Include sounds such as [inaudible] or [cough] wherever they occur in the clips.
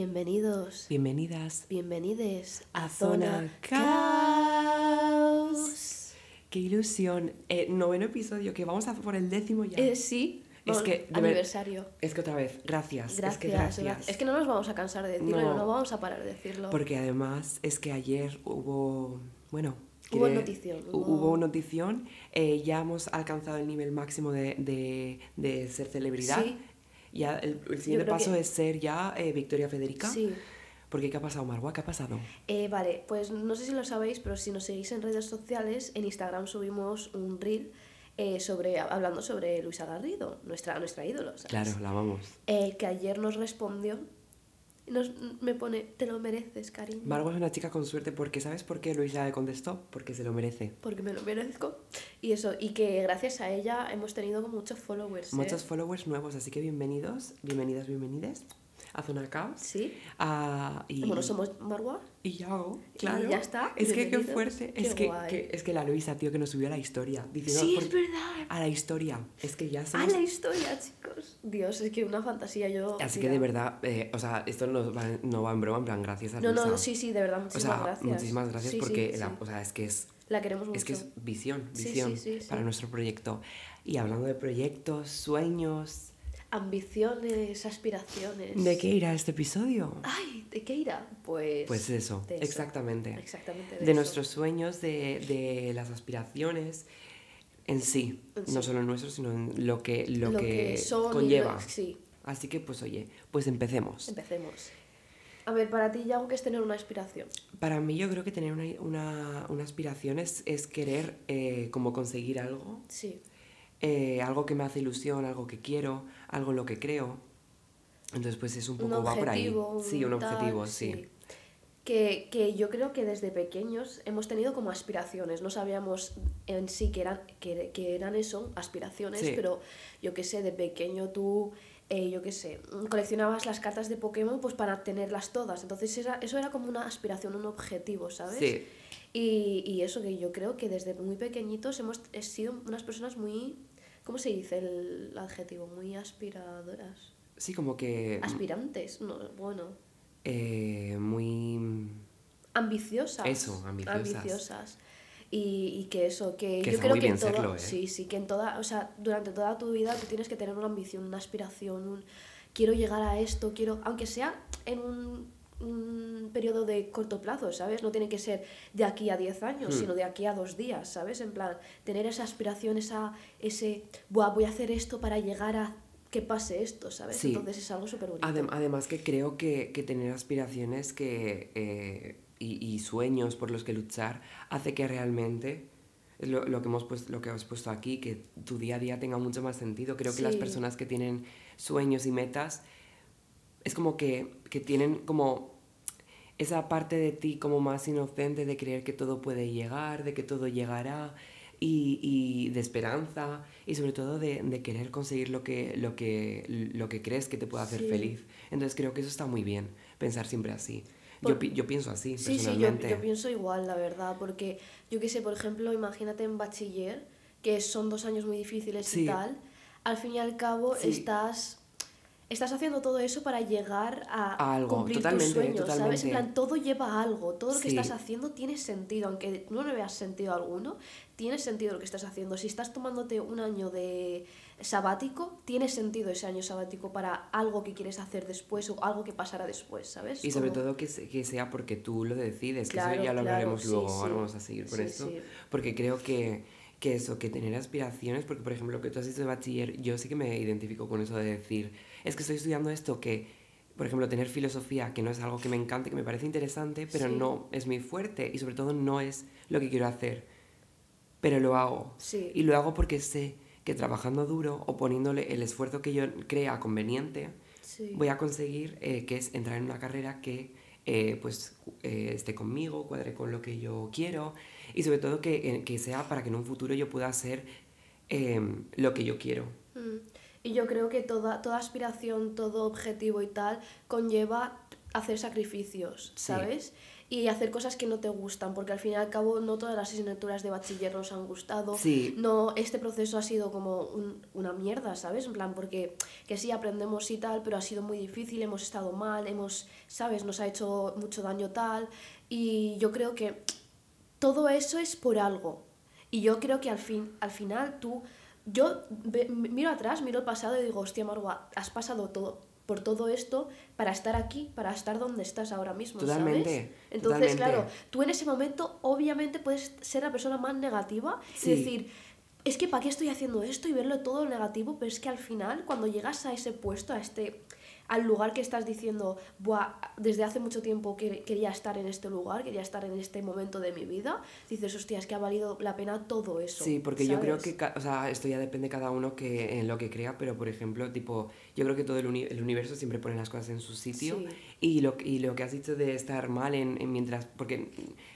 Bienvenidos. Bienvenidas Bienvenides a Zona Caos. Qué ilusión. Eh, noveno episodio, que vamos a por el décimo ya. Eh, sí. Es que, ver- aniversario. Es que otra vez, gracias. Gracias, es que gracias. gracias. Es que no nos vamos a cansar de decirlo, No. no, vamos a parar de decirlo. Porque además es que ayer hubo, bueno... Hubo notición, hu- hubo- Hubo notición. eh, ya hemos alcanzado el nivel máximo de, de- de ser celebridad. Sí. Ya el, el siguiente paso que- es ser ya eh, Victoria Federica. Sí. Porque ¿qué ha pasado, Marwa? ¿Qué ha pasado? Eh, vale, pues no sé si lo sabéis, pero si nos seguís en redes sociales, en Instagram subimos un reel eh, sobre, hablando sobre Luisa Garrido, nuestra, nuestra ídolo. ¿sabes? Claro, la vamos. Eh, que ayer nos respondió y nos, me pone, te lo mereces, cariño. Marwa es una chica con suerte porque ¿sabes por qué Luisa le contestó? Porque se lo merece. porque me lo merezco. Y eso, y que gracias a ella hemos tenido muchos followers. ¿eh? Muchos followers nuevos, así que bienvenidos, bienvenidas, bienvenides a Zona Caos. Sí. Ah, y, Bueno, somos Marwa. y yo, claro. ya está, Es que qué fuerte. Qué es, que, que- es que la Luisa, tío, que nos subió a la historia. Diciendo Sí, es verdad. A la historia. Es que ya A somos... la historia, chicos. Dios, es que una fantasía yo. Así mira. que de verdad, eh, o sea, esto no va, no va en broma, en plan, gracias a No, Luisa. no, sí, sí, de verdad, O muchísimas sea, gracias. muchísimas gracias Sí, sí, porque, sí. la- o sea, es que es La queremos mucho. Es que es visión, Sí, sí, visión sí, sí. para nuestro proyecto. Y hablando de proyectos, sueños, Ambiciones, aspiraciones. ¿de qué irá este episodio? Ay, ¿de qué irá? Pues. Pues eso, de eso. exactamente. Exactamente. De, eso. nuestros sueños, de, de las aspiraciones en sí. En No sí. solo nuestros, sino en lo que, lo que, son conlleva. lo- Sí, Así que, pues oye, pues empecemos. empecemos. A ver, para ti, ya aunque es tener una aspiración. Para mí yo creo que tener una, una, una aspiración es, es querer eh, como conseguir algo, Sí. eh, algo que me hace ilusión, algo que quiero, algo en lo que creo. Entonces, pues es un un poco va por ahí. objetivo. Sí, un tal, objetivo, sí. Que, que yo creo que desde pequeños hemos tenido como aspiraciones, no sabíamos en sí que eran, que, que eran eso, aspiraciones, Sí. pero yo qué sé, de pequeño tú, eh, yo qué sé, coleccionabas las cartas de Pokémon pues para tenerlas todas, entonces era, eso era como una aspiración, un objetivo, ¿sabes? Sí, Y, y eso que yo creo que desde muy pequeñitos hemos he sido unas personas muy, ¿cómo se dice el adjetivo? Muy aspiradoras. sí, como que Aspirantes, no, bueno. Eh, muy... ambiciosas. Eso, ambiciosas. ambiciosas. Y, y que eso, que, Que yo creo que en todo, serlo, ¿eh? sí, sí, que en toda, o sea, durante toda tu vida tú tienes que tener una ambición, una aspiración, un quiero llegar a esto, quiero, aunque sea en un, un periodo de corto plazo, ¿sabes? No tiene que ser de aquí a 10 años, Hmm. sino de aquí a dos días, ¿sabes? En plan, tener esa aspiración, esa, ese, Buah, voy a hacer esto para llegar a que pase esto, ¿sabes? Sí. Entonces es algo súper bonito. Adem- además que creo que, que tener aspiraciones que, eh, y, y sueños por los que luchar hace que realmente lo, lo que hemos puesto, lo que has puesto aquí, que tu día a día tenga mucho más sentido. Creo que las personas que tienen sueños y metas es como que, que tienen como esa parte de ti como más inocente de creer que todo puede llegar, de que todo llegará y, y de esperanza y sobre todo de, de querer conseguir lo que, lo, que, lo que crees que te puede hacer Sí. feliz. Entonces creo que eso está muy bien, pensar siempre así. Por- Yo, yo pienso así, Sí, sí, yo, personalmente. yo pienso igual, la verdad, porque yo qué sé, por ejemplo, imagínate en bachiller, que son dos años muy difíciles Sí. y tal, al fin y al cabo Sí. estás, estás haciendo todo eso para llegar a, A algo, cumplir totalmente, tus sueños, ¿sabes? En plan, todo lleva a algo, todo lo que Sí. estás haciendo tiene sentido, aunque no le veas sentido alguno, tiene sentido lo que estás haciendo. Si estás tomándote un año de sabático, tiene sentido ese año sabático para algo que quieres hacer después o algo que pasará después, ¿sabes? Y sobre Como- todo que, se- que sea porque tú lo decides, que Claro, eso ya lo claro, hablaremos sí, luego, sí. ahora vamos a seguir con esto. Porque creo que, que eso, que tener aspiraciones, porque por ejemplo lo que tú has dicho de bachiller, yo sí que me identifico con eso de decir, es que estoy estudiando esto que, por ejemplo, tener filosofía, que no es algo que me encante, que me parece interesante, pero Sí. no es muy fuerte y sobre todo no es lo que quiero hacer, pero lo hago. Sí. Y lo hago porque sé que trabajando duro o poniéndole el esfuerzo que yo crea conveniente, Sí. voy a conseguir eh, que es entrar en una carrera que eh, pues eh, esté conmigo, cuadre con lo que yo quiero y sobre todo que, que sea para que en un futuro yo pueda hacer em, lo que yo quiero. Mm. Y yo creo que toda, toda aspiración, todo objetivo y tal conlleva hacer sacrificios, ¿sabes? Y hacer cosas que no te gustan, porque al fin y al cabo no todas las asignaturas de bachiller nos han gustado. Sí. No, este proceso ha sido como un- una mierda, ¿sabes? En plan, porque que sí aprendemos y tal, pero ha sido muy difícil, hemos estado mal, hemos, ¿sabes? Nos ha hecho mucho daño tal. Y yo creo que todo eso es por algo. Y yo creo que al, fin, al final tú, yo miro atrás, miro el pasado y digo, hostia, Marwa, has pasado todo por todo esto para estar aquí, para estar donde estás ahora mismo, Totalmente, ¿sabes? Entonces, totalmente. claro, tú en ese momento obviamente puedes ser la persona más negativa Sí. y decir, es que ¿para qué estoy haciendo esto? Y verlo todo negativo, pero es que al final, cuando llegas a ese puesto, a este al lugar que estás diciendo, Buah, desde hace mucho tiempo que quería estar en este lugar, quería estar en este momento de mi vida, dices, hostia, es que ha valido la pena todo eso. Sí, porque yo creo que, o sea, esto ya depende cada uno que en lo que crea, pero por ejemplo, tipo, yo creo que todo el, uni- el universo siempre pone las cosas en su sitio Sí. y, lo, y lo que has dicho de estar mal en, en mientras, porque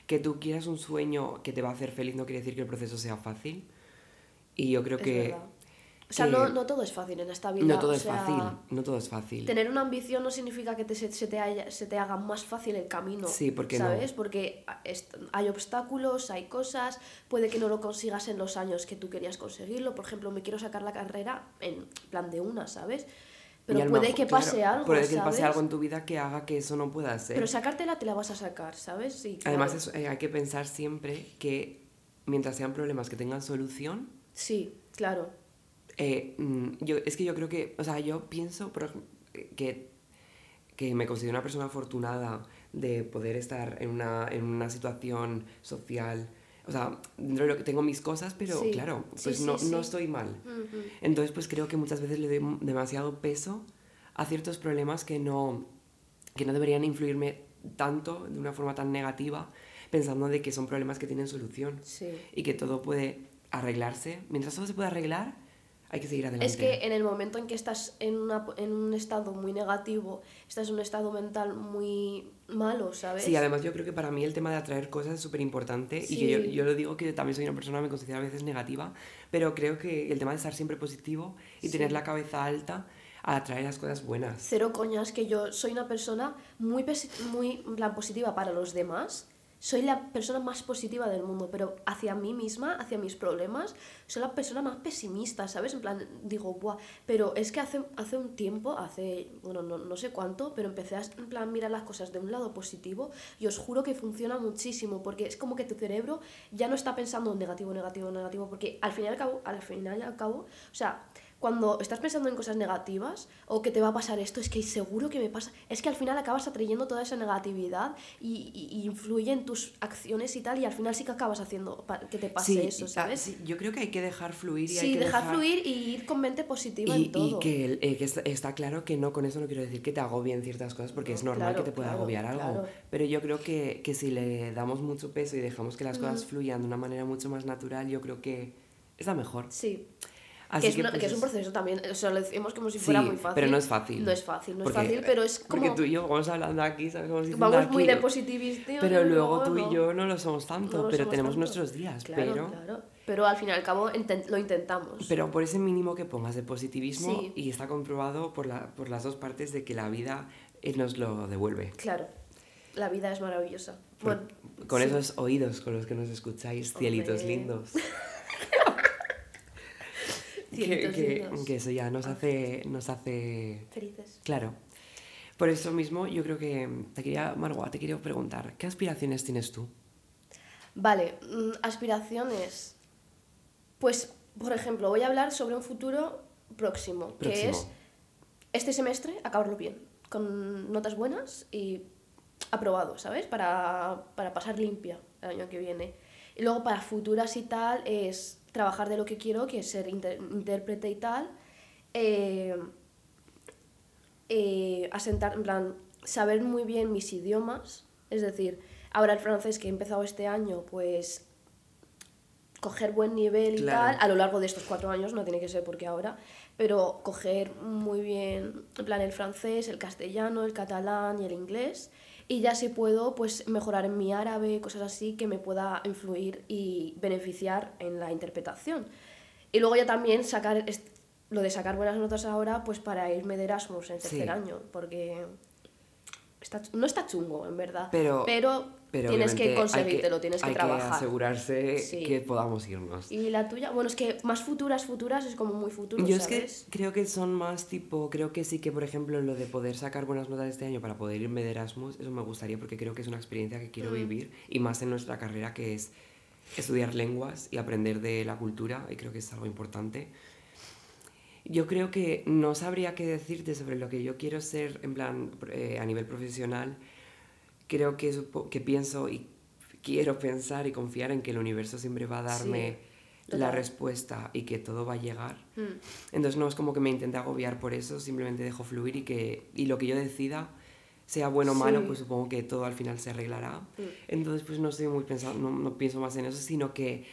que tú quieras un sueño que te va a hacer feliz no quiere decir que el proceso sea fácil y yo creo Es que verdad. O sea, no, no todo es fácil en esta vida. no todo o es fácil, no todo es fácil. Tener una ambición no significa que te, se, se te haya- se te haga más fácil el camino. Sí, ¿por qué no? ¿Sabes? Porque hay obstáculos, hay cosas, puede que no lo consigas en los años que tú querías conseguirlo. Por ejemplo, me quiero sacar la carrera en plan de una, ¿sabes? Pero puede que pase claro, algo. Puede que ¿sabes? pase algo en tu vida que haga que eso no pueda ser. Pero sacártela te la vas a sacar, ¿sabes? Claro, Además, eh, hay que pensar siempre que mientras sean problemas que tengan solución, Sí, claro. Eh, mm, yo, es que yo creo que, o sea, yo pienso por que, que me considero una persona afortunada de poder estar en una, en una situación social. O sea, dentro de lo que tengo mis cosas, pero Sí. claro, pues sí, no, sí. no estoy mal. Ujú. Entonces, pues creo que muchas veces le doy demasiado peso a ciertos problemas que no, que no deberían influirme tanto, de una forma tan negativa, pensando de que son problemas que tienen solución y que todo puede arreglarse. Mientras todo se puede arreglar, hay que seguir adelante. Es que en el momento en que estás en, una, en un estado muy negativo, estás en un estado mental muy malo, ¿sabes? Sí, además yo creo que para mí el tema de atraer cosas es súper importante y que yo, yo lo digo que también soy una persona, me considero a veces negativa, pero creo que el tema de estar siempre positivo y Sí. tener la cabeza alta a atraer las cosas buenas. Cero coñas, que yo soy una persona muy, muy plan, positiva para los demás. Soy la persona más positiva del mundo, pero hacia mí misma, hacia mis problemas, soy la persona más pesimista, ¿sabes? En plan, digo, buah, pero es que hace, hace un tiempo, hace, bueno, no, no sé cuánto, pero empecé a en plan mirar las cosas de un lado positivo y os juro que funciona muchísimo, porque es como que tu cerebro ya no está pensando en negativo, negativo, negativo, porque al final y al cabo, al final y al cabo, o sea, cuando estás pensando en cosas negativas o que te va a pasar esto, es que seguro que me pasa, es que al final acabas atrayendo toda esa negatividad y, y- influye en tus acciones y tal, y al final sí que acabas haciendo que te pase Sí, eso, ¿sabes? sí, yo creo que hay que dejar fluir y hay Sí, que dejar fluir y ir con mente positiva Y, en todo. y que, eh, que está, claro que no con eso no quiero decir que te agobien ciertas cosas porque No, es normal claro, que te pueda claro, agobiar algo. claro. Pero yo creo que, que si le damos mucho peso y dejamos que las cosas fluyan de una manera mucho más natural, yo creo que es la mejor. Sí. Así que, es, que, una- pues, que es un es- proceso también, o sea, lo decimos como si Sí, fuera muy fácil. pero no es fácil. No es fácil, no Porque- es fácil, pero es como... Porque tú y yo vamos hablando aquí, ¿sabes? Vamos, Vamos muy de positivismo. Pero luego tú no. y yo no lo somos tanto, No lo pero somos tenemos tanto. nuestros días. Claro, pero, claro. Pero al fin y al cabo lo intentamos. pero por ese mínimo que pongas de positivismo, Sí. y está comprobado por, la, por las dos partes de que la vida eh, nos lo devuelve. Claro, la vida es maravillosa. Por- Bueno, con sí. esos oídos con los que nos escucháis, cielitos Hombre. lindos. [laughs] que, que- que eso ya nos hace, nos hace... Felices. Claro. Por eso mismo, yo creo que te quería, Margot, te quería preguntar, ¿qué aspiraciones tienes tú? Vale, mm, aspiraciones. Pues, por ejemplo, voy a hablar sobre un futuro próximo, que Próximo. es este semestre acabarlo bien, con notas buenas y aprobado, ¿sabes? Para, para pasar limpia el año que viene. Y luego para futuras y tal es trabajar de lo que quiero, que es ser intérprete y tal. Eh, eh, asentar, en plan, saber muy bien mis idiomas. Es decir, ahora el francés que he empezado este año, pues coger buen nivel y Claro. tal, a lo largo de estos cuatro años, no tiene que ser porque ahora, pero coger muy bien, en plan, el francés, el castellano, el catalán y el inglés. Y ya si puedo, pues mejorar en mi árabe, cosas así que me pueda influir y beneficiar en la interpretación. Y luego ya también sacar lo de sacar buenas notas ahora, pues para irme de Erasmus en tercer Sí. año, porque está, no está chungo, en verdad. Pero, pero, pero tienes que conseguírtelo, tienes que hay trabajar. asegurarse Sí. que podamos irnos. Y la tuya, bueno, es que más futuras, futuras es como muy futuro, Yo es ¿sabes? que creo que son más tipo, creo que sí que por ejemplo lo de poder sacar buenas notas este año para poder irme de Erasmus, eso me gustaría porque creo que es una experiencia que quiero Mm. vivir y más en nuestra carrera que es estudiar lenguas y aprender de la cultura y creo que es algo importante. Yo creo que no sabría qué decirte sobre lo que yo quiero ser en plan eh, a nivel profesional. Creo que, supo- que pienso y quiero pensar y confiar en que el universo siempre va a darme la total. respuesta y que todo va a llegar. Mm. Entonces no es como que me intente agobiar por eso, simplemente dejo fluir y que y lo que yo decida, sea bueno o malo, Sí. pues supongo que todo al final se arreglará. Mm. Entonces pues no estoy muy pensando, no, no pienso más en eso, sino que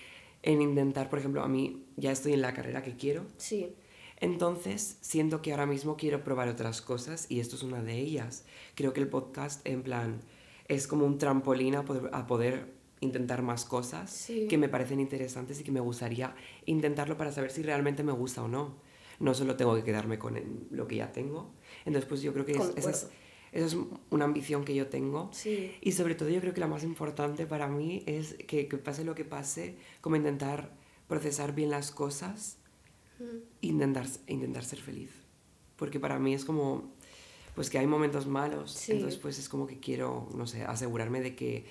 en intentar, por ejemplo, a mí ya estoy en la carrera que quiero, Sí, entonces siento que ahora mismo quiero probar otras cosas y esto es una de ellas. Creo que el podcast en plan es como un trampolín a poder, a poder intentar más cosas Sí. que me parecen interesantes y que me gustaría intentarlo para saber si realmente me gusta o no. No solo tengo que quedarme con lo que ya tengo. Entonces pues yo creo que es- esa, es, Concuerdo. esa es una ambición que yo tengo. sí. Y sobre todo yo creo que la más importante para mí es que, que pase lo que pase, como intentar procesar bien las cosas Mm. intentar, intentar ser feliz. Porque para mí es como, pues que hay momentos malos, Sí. entonces pues es como que quiero, no sé, asegurarme de que,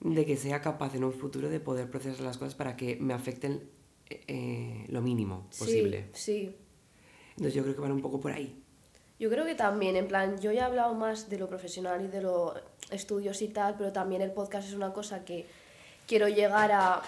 de que sea capaz en un futuro de poder procesar las cosas para que me afecten eh, lo mínimo posible. Sí, sí. Entonces yo creo que van un poco por ahí. Yo creo que también, en plan, yo ya he hablado más de lo profesional y de los estudios y tal, pero también el podcast es una cosa que quiero llegar a...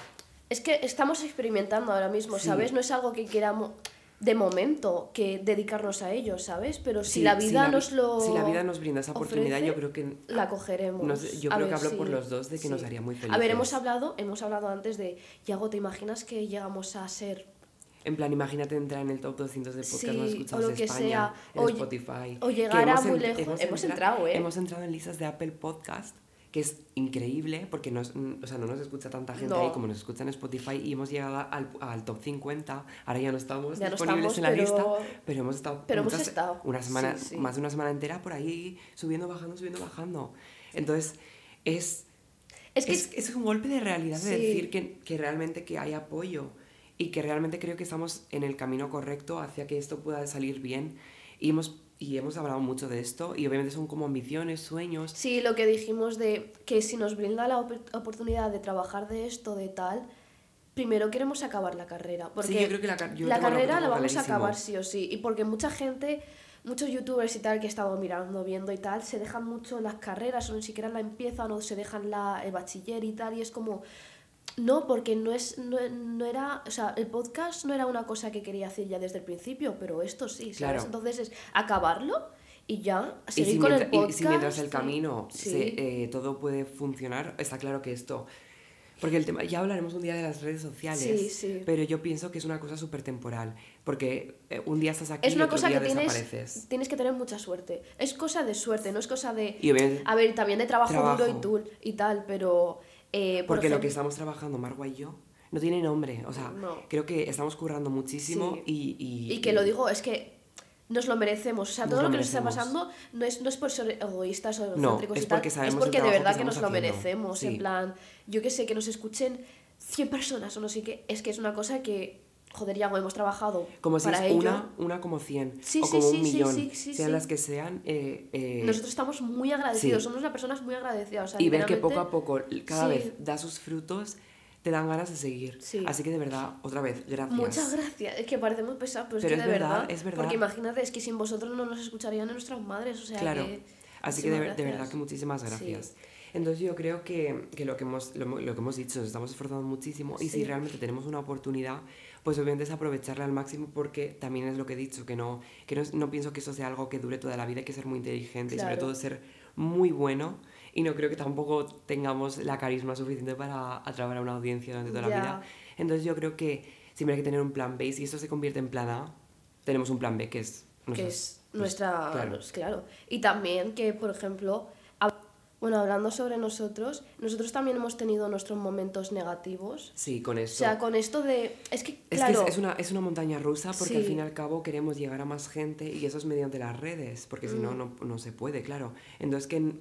Es que estamos experimentando ahora mismo, Sí. ¿sabes? No es algo que queramos de momento que dedicarnos a ello, ¿sabes? Pero si Sí, la vida vi- nos lo... Si la vida nos brinda esa oportunidad, ofrece, yo creo que... la cogeremos. no sé, yo A creo que ver, hablo por sí, los dos de que nos sí. haría muy A ver, felices. hemos hablado, hemos hablado antes de, Yago, ¿te imaginas que llegamos a ser En plan, imagínate entrar en el top 200 de podcast más o escuchados lo de que España, sea, en o Spotify. o que llegar a hemos muy en- lejos. Hemos entrado, ¿eh? Hemos entrado en listas de Apple Podcast, que es increíble, porque nos, mm, o sea, no nos escucha tanta gente No. ahí como nos escucha en Spotify, y hemos llegado al, al top 50. Ahora ya no estamos Ya no disponibles estamos, en la pero- lista, pero hemos estado, pero hemos muchas- estado. Una semana, Sí, sí. más de una semana entera por ahí, subiendo, bajando, subiendo, bajando. Entonces, es Es que es, es un golpe de realidad de Sí. decir que, que realmente que hay apoyo y que realmente creo que estamos en el camino correcto hacia que esto pueda salir bien y hemos y hemos hablado mucho de esto y obviamente son como ambiciones, sueños. Sí, lo que dijimos de que si nos brinda la op- oportunidad de trabajar de esto, de tal, primero queremos acabar la carrera. Porque Sí, yo creo que la, car- la carrera la vamos a clarísimo. acabar sí o sí. Y porque mucha gente, muchos youtubers y tal que he estado mirando, viendo y tal, se dejan mucho las carreras o ni siquiera la empiezan o se dejan la, el bachiller y tal. Y es como, no, porque no, es, no, no era, o sea, el podcast no era una cosa que quería hacer ya desde el principio, pero esto sí, ¿sabes? Claro. Entonces es acabarlo y ya, Y seguir si, con mientras, el y podcast. si mientras el sí. camino Sí. se, eh, todo puede funcionar, está claro que esto... Porque el tema, ya hablaremos un día de las redes sociales, Sí, sí. pero yo pienso que es una cosa súper temporal, porque eh, un día estás aquí Es y una otro cosa día que tienes, desapareces. tienes que tener mucha suerte. Es cosa de suerte, no es cosa de... Y A ver, también de trabajo, Trabajo. duro y, tú, y tal, pero... eh, por Porque lo que estamos trabajando, Marwa y yo, no tiene nombre. O sea, No. creo que estamos currando muchísimo Sí. y, y... Y que lo digo, es que nos lo merecemos. O sea, Nos todo lo lo, que nos está pasando no es, no es por ser egoístas o No, egocéntricos es y tal, porque sabemos es porque de que verdad que, nos lo merecemos. Sí. En plan, yo que sé, que nos escuchen 100 personas o no sé qué. Es que es una cosa que, joder, ya hemos trabajado Como si para es ello. una, una como 100 Sí, o sí, como sí, un sí, millón, sean las que sean. eh, eh, Nosotros estamos muy agradecidos, somos las personas muy agradecidas. o sea, y ver que poco a poco, cada vez da sus frutos, te dan ganas de seguir. Sí. Así que de verdad, otra vez, gracias. Muchas gracias. Es que parecemos pesados, pero, Pero es que de verdad, verdad, es verdad. Porque imagínate, es que sin vosotros no nos escucharían nuestras madres. O sea Claro. que. Así que de, de verdad que muchísimas gracias. Entonces yo creo que, que lo, que hemos, lo, lo que hemos dicho, nos estamos esforzando muchísimo y si realmente tenemos una oportunidad, pues obviamente es aprovecharla al máximo porque también es lo que he dicho, que no, que no, no pienso que eso sea algo que dure toda la vida, hay que ser muy inteligente y sobre todo ser muy bueno y no creo que tampoco tengamos la carisma suficiente para atraer a una audiencia durante toda la Ya. vida. Entonces yo creo que siempre hay que tener un plan B y si esto se convierte en plan A, tenemos un plan B que es... que nuestras- es pues, nuestra. claro. claro. Y también que, por ejemplo. Bueno, hablando sobre nosotros, nosotros también hemos tenido nuestros momentos negativos. Sí, con O esto. sea, con esto de... Es que, Es claro, que es, es una, es una montaña rusa porque al Sí. fin y al cabo queremos llegar a más gente y eso es mediante las redes, porque si Mm. no, no, no se puede, claro. Entonces, que,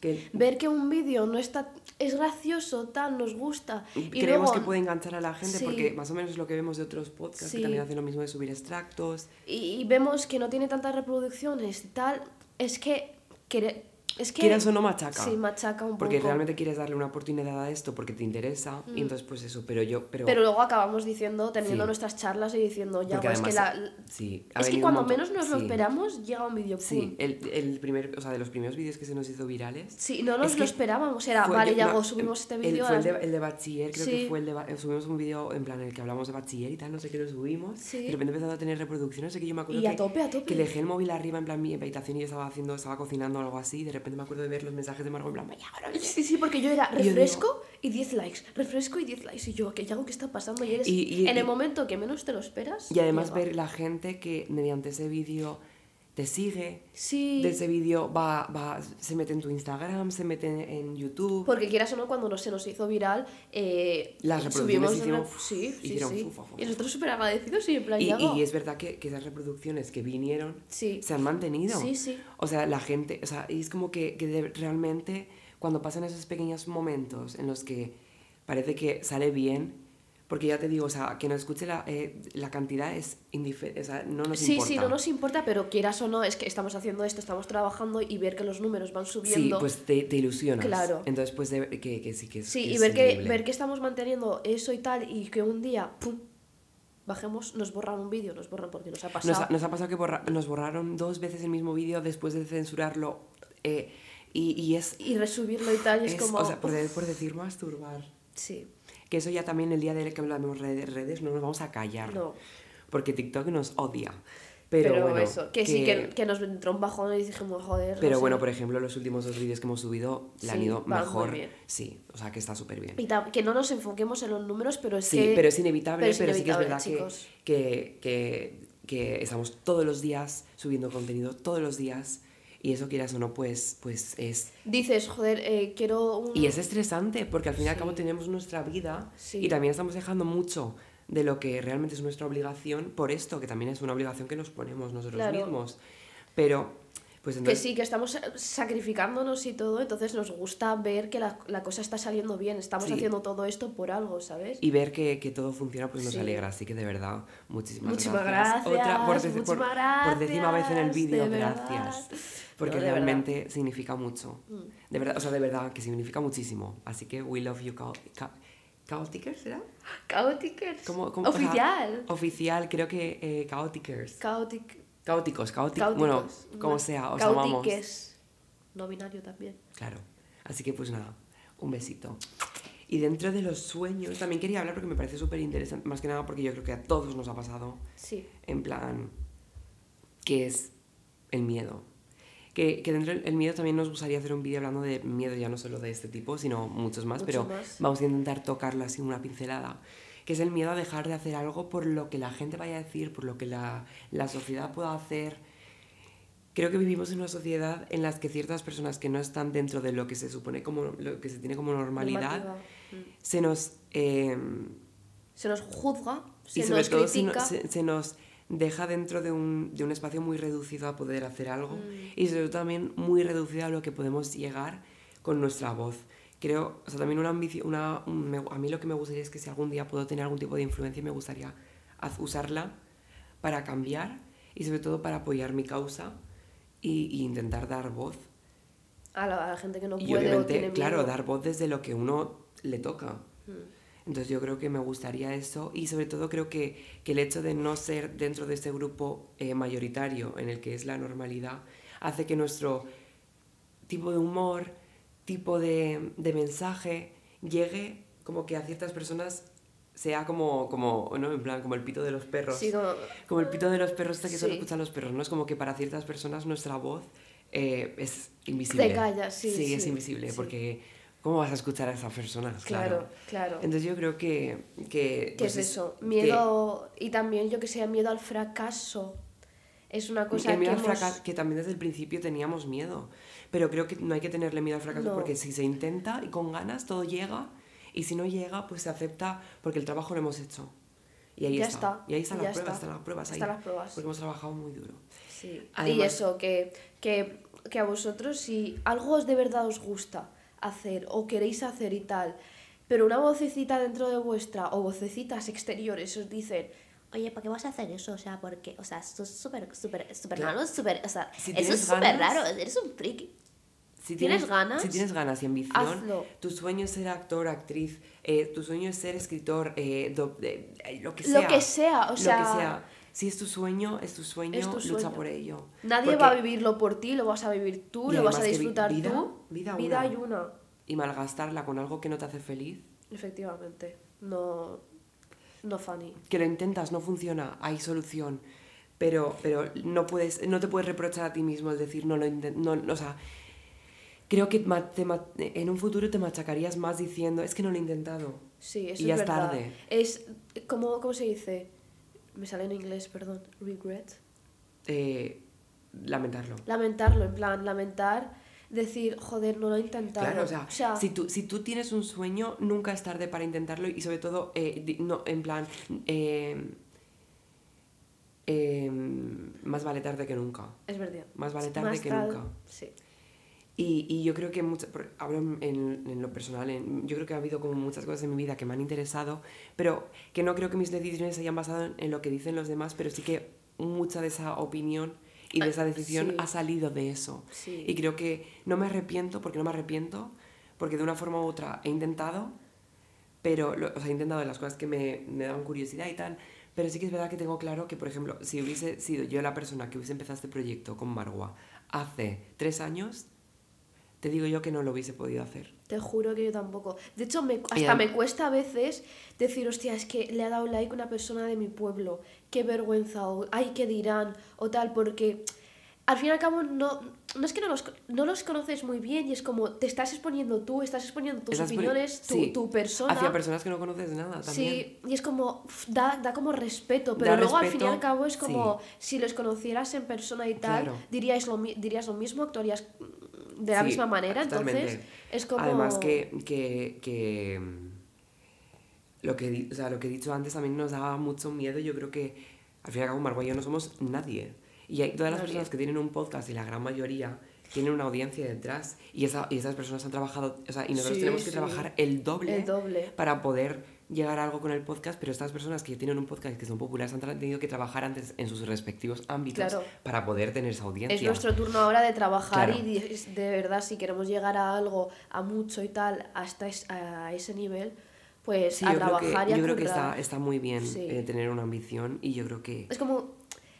que ver que un vídeo no está... Es gracioso, tal, nos gusta. Y creemos luego, que puede enganchar a la gente Sí. porque más o menos es lo que vemos de otros podcasts Sí. que también hacen lo mismo de subir extractos. y, y vemos que no tiene tantas reproducciones tal, es que... quere- es que Quieras o no machaca. Sí, machaca un Porque poco. realmente quieres darle una oportunidad a esto porque te interesa y entonces pues eso, pero yo... Pero, Mm. Pero luego acabamos diciendo, teniendo Sí. nuestras charlas y diciendo, ya, porque pues, es que además, la... sí, Es que cuando menos nos lo esperamos, llega un vídeo. Sí, el, el primer, o sea, de los primeros vídeos que se nos hizo virales. Sí, no nos Es lo esperábamos. Era, fue- vale, yo- ya no, subimos este vídeo. Fue a el de, las- el de bachiller, creo que fue el de. Subimos un vídeo en plan en el que hablamos de bachiller y tal, no sé qué lo subimos. Sí. De repente empezó a tener reproducciones. Sé que yo me acuerdo Y a que, tope, a tope. que dejé el móvil arriba en plan mi habitación y yo estaba haciendo, estaba cocinando o algo así. De repente me acuerdo de ver los mensajes de Margot en plan, vaya, ahora Sí, sí, porque yo era refresco y 10 likes, refresco y 10 likes. Y yo, ¿qué hago? ¿Qué está pasando? Y eres Y- y- en el momento que menos te lo esperas. Y además ver la gente que mediante ese vídeo te sigue. Sí. De ese vídeo va, va, se mete en tu Instagram, se mete en, en YouTube. Porque quieras o no, cuando nos, se nos hizo viral, eh, Las reproducciones subimos hicieron fu- sí, hicieron Y nosotros súper agradecidos y en plan, Y, es verdad que, que esas reproducciones que vinieron se han mantenido. Sí, sí. O sea, la gente, o sea, y es como que, que de- realmente cuando pasan esos pequeños momentos en los que parece que sale bien, porque ya te digo, o sea, que nos escuche la, eh, la cantidad es indiferente, o sea, no nos Sí, importa. sí, no nos importa, pero quieras o no, es que estamos haciendo esto, estamos trabajando y ver que los números van Sí, subiendo. pues te, te ilusionas. Claro. Entonces, pues de- que, que sí que es Sí, que y es ver que, ver que estamos manteniendo eso y tal, y que un día, pum, bajemos, nos borran un vídeo, nos borran porque nos ha pasado. Nos ha, nos ha pasado que borra- nos borraron dos veces el mismo vídeo después de censurarlo. eh, y, y es, Y resubirlo y tal, y es, es, como. o sea, por, por decir masturbar. Sí, Que eso ya también el día de que hablamos de redes no nos vamos a callar. no. Porque TikTok nos odia. Pero, Pero, bueno, eso, que, sí, que, que nos entró un bajón y dijimos, joder. no Pero sé. bueno, por ejemplo, los últimos dos vídeos que hemos subido le han Sí, ido van muy mejor. bien. Sí, o sea que está súper bien. Y que no nos enfoquemos en los números, pero es Sí, que. pero es inevitable, pero pero, es sí que es inevitable, verdad que, que, que, que estamos todos los días subiendo contenido, todos los días, y eso quieras o no, pues, pues es... Dices, joder, eh, quiero un. Y es estresante, porque al fin y al cabo Sí. tenemos nuestra vida Sí. y también estamos dejando mucho de lo que realmente es nuestra obligación por esto, que también es una obligación que nos ponemos nosotros Claro. mismos. Pero, pues Que sí, que estamos sacrificándonos y todo, entonces nos gusta ver que la, la cosa está saliendo bien, estamos Sí. haciendo todo esto por algo, ¿sabes? Y ver que, que todo funciona, pues nos Sí. alegra. Así que de verdad, muchísimas, Muchísimas gracias. gracias. Otra, por, deci- por- muchísimas por décima vez en el gracias, vídeo, gracias. Porque No, de verdad. Mm. realmente significa mucho. De verdad, o sea, de verdad que significa muchísimo. Así que we love you, Chaoticers, ¿será? Chaoticers. ¿Cómo- cómo- o sea, Oficial. oficial, creo que eh, Chaoticers. Chaotic. Caóticos, caóticos. Bueno, como sea, os amamos. No binario también. Claro. Así que pues nada, un besito. Y dentro de los sueños, también quería hablar porque me parece súper interesante, más que nada porque yo creo que a todos nos ha pasado, Sí. en plan, que es el miedo. Que, que dentro del miedo también nos gustaría hacer un vídeo hablando de miedo ya no solo de este tipo, sino muchos más, pero más. vamos a intentar tocarlo así una pincelada. Que es el miedo a dejar de hacer algo por lo que la gente vaya a decir, por lo que la, la sociedad pueda hacer. Creo que vivimos en una sociedad en la que ciertas personas que no están dentro de lo que se supone como lo que se tiene como normalidad, Normativa. Mm. se nos eh, Se nos juzga, se y sobre nos todo critica. se- se nos deja dentro de un, de un espacio muy reducido a poder hacer algo Mm. y sobre todo también muy reducido a lo que podemos llegar con nuestra voz. Creo, o sea, también una ambición, una, un- me- a mí lo que me gustaría es que si algún día puedo tener algún tipo de influencia, me gustaría usarla para cambiar y sobre todo para apoyar mi causa y, y intentar dar voz. A la, a la gente que no y puede o obviamente, tiene claro, miedo. dar voz desde lo que uno le toca. Mm. Entonces yo creo que me gustaría eso y sobre todo creo que, que el hecho de no ser dentro de este grupo eh, mayoritario en el que es la normalidad hace que nuestro tipo de humor, tipo de, de mensaje llegue como que a ciertas personas sea como, como, ¿no? En plan, como el pito de los perros. Sí, como- Como el pito de los perros este que solo Sí. escuchan los perros, ¿no? Es como que para ciertas personas nuestra voz eh, es invisible. Te callas, sí, Sí, es sí, invisible sí. porque ¿cómo vas a escuchar a esas personas? Claro, claro. Entonces yo creo que... que ¿Qué pues es eso? que- Miedo y también yo que sé, miedo al fracaso. Es una cosa el miedo que al hemos- fracaso, que también desde el principio teníamos miedo. Pero creo que no hay que tenerle miedo al fracaso No. porque si se intenta y con ganas todo llega y si no llega pues se acepta porque el trabajo lo hemos hecho. Y ahí Ya está. está, Y ahí están las pruebas, está. están las pruebas ahí. Están las pruebas. Porque hemos trabajado muy duro. Sí. y Además- eso, que, que, que a vosotros si algo de verdad os gusta hacer o queréis hacer y tal, pero una vocecita dentro de vuestra o vocecitas exteriores os dicen, Oye, ¿por qué vas a hacer eso? O sea, porque, o sea, esto es súper, súper, súper Claro. raro, súper, o sea, Si eso es súper raro, eres un friki. Si ¿Tienes ganas? Si tienes ganas y ambición, Hazlo. tu sueño es ser actor, actriz, eh, tu sueño es ser escritor, eh, do- eh, lo que sea. Lo que sea, o Lo sea- que sea. Si es tu sueño, es tu sueño, Es tu lucha sueño. por ello. nadie Porque- va a vivirlo por ti, lo vas a vivir tú, Y lo vas a disfrutar vida- tú. vida vida una. hay una. Y malgastarla con algo que no te hace feliz. Efectivamente. No, no funny. Que lo intentas, no funciona, hay solución. Pero, pero no, puedes, no te puedes reprochar a ti mismo el decir no lo no, o sea, creo que te en un futuro te machacarías más diciendo es que no lo he intentado. Sí, eso Y ya es verdad. tarde. Es, ¿cómo, ¿cómo se dice? Me sale en inglés, perdón. Regret. Eh, lamentarlo. Lamentarlo, en plan, lamentar, decir, joder, no lo he intentado. Claro, o sea, si, tú, si tú tienes un sueño, nunca es tarde para intentarlo y sobre todo, eh, no, en plan, eh, eh, más vale tarde que nunca. es verdad. Más vale tarde Más que tarde, nunca. Sí. Y, y yo creo que, por- hablo en, en lo personal, en- yo creo que ha habido como muchas cosas en mi vida que me han interesado, pero que no creo que mis decisiones se hayan basado en, en lo que dicen los demás, pero sí que mucha de esa opinión y de Ah, esa decisión sí. ha salido de eso. Sí. Y creo que no me arrepiento, porque no me arrepiento, porque de una forma u otra he intentado, pero, lo- o sea, he intentado las cosas que me, me daban curiosidad y tal, pero sí que es verdad que tengo claro que, por ejemplo, si hubiese sido yo la persona que hubiese empezado este proyecto con Marwa hace tres años, te digo yo que no lo hubiese podido hacer. Te juro que yo tampoco. De hecho, me, hasta me cuesta a veces decir, hostia, es que le ha dado like una persona de mi pueblo. Qué vergüenza, o ay, qué dirán, o tal, porque al fin y al cabo no, no es que no los, no los conoces muy bien y es como te estás exponiendo tú, estás exponiendo tus Estás opiniones, tu, sí, tu persona. Hacia personas que no conoces nada también. Sí, y es como, da, da como respeto, pero Da luego al fin y al cabo es como, sí. si los conocieras en persona y tal, Claro. diríais, lo, dirías lo mismo, actuarías de la Sí, misma manera, totalmente. entonces es como... Además que, que, que, mm, lo, que, o sea, lo que he dicho antes también nos daba mucho miedo. Yo creo que al fin y al cabo Margot y yo no somos nadie. Y hay todas las Nadie. personas que tienen un podcast y la gran mayoría tienen una audiencia detrás y, esa, y esas personas han trabajado, o sea, y nosotros Sí, tenemos que sí. trabajar el doble, El doble. para poder llegar a algo con el podcast, pero estas personas que tienen un podcast que son populares han tenido que trabajar antes en sus respectivos ámbitos Claro. para poder tener esa audiencia. Es nuestro turno ahora de trabajar Claro. y de, de verdad si queremos llegar a algo, a mucho y tal, hasta es- a ese nivel, pues Sí, a creo que, trabajar y a yo creo que está, está muy bien Sí. eh, tener una ambición y yo creo que... Es como,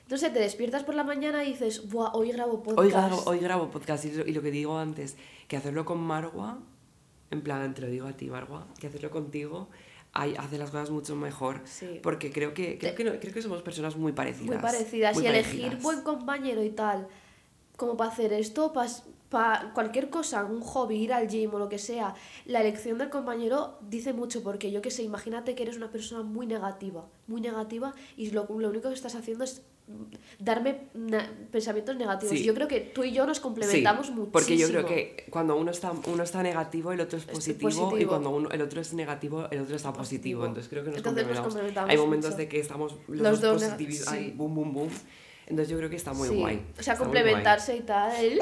no sé, te despiertas por la mañana y dices, Buah, hoy grabo podcast. Hoy grabo, hoy grabo podcast y lo, y lo que digo antes, que hacerlo con Marwa, en plan, te lo digo a ti, Marwa, que hacerlo contigo hace las cosas mucho mejor. Sí. Porque creo que, creo, que no- creo que somos personas muy parecidas. muy parecidas. muy y elegir parecidas. buen compañero y tal, como para hacer esto, para cualquier cosa, un hobby, ir al gym o lo que sea, la elección del compañero dice mucho porque yo que sé, imagínate que eres una persona muy negativa, muy negativa y lo, lo único que estás haciendo es darme pensamientos negativos. Sí. Yo creo que tú y yo nos complementamos Sí, muchísimo. Porque yo creo que cuando uno está, uno está negativo, el otro es Es positivo, y positivo. cuando uno, el otro es negativo, el otro está positivo. Positivo. Entonces creo que nos, Entonces nos complementamos. complementamos Hay momentos mucho. de que estamos los, Los dos positivos, sí. boom, boom, boom. Entonces yo creo que está muy guay. O sea, complementarse y tal. el-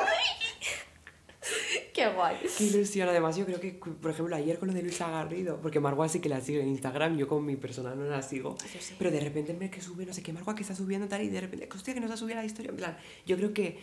Qué guay. Qué ilusión, además yo creo que, por ejemplo, ayer con lo de Luisa Garrido, porque Marwa sí que la sigue en Instagram, yo con mi personal no la sigo, Yo sí. pero de repente me que sube, no sé qué, Marwa que está subiendo tal, y de repente, hostia, que nos ha subido la historia, en plan, yo creo que,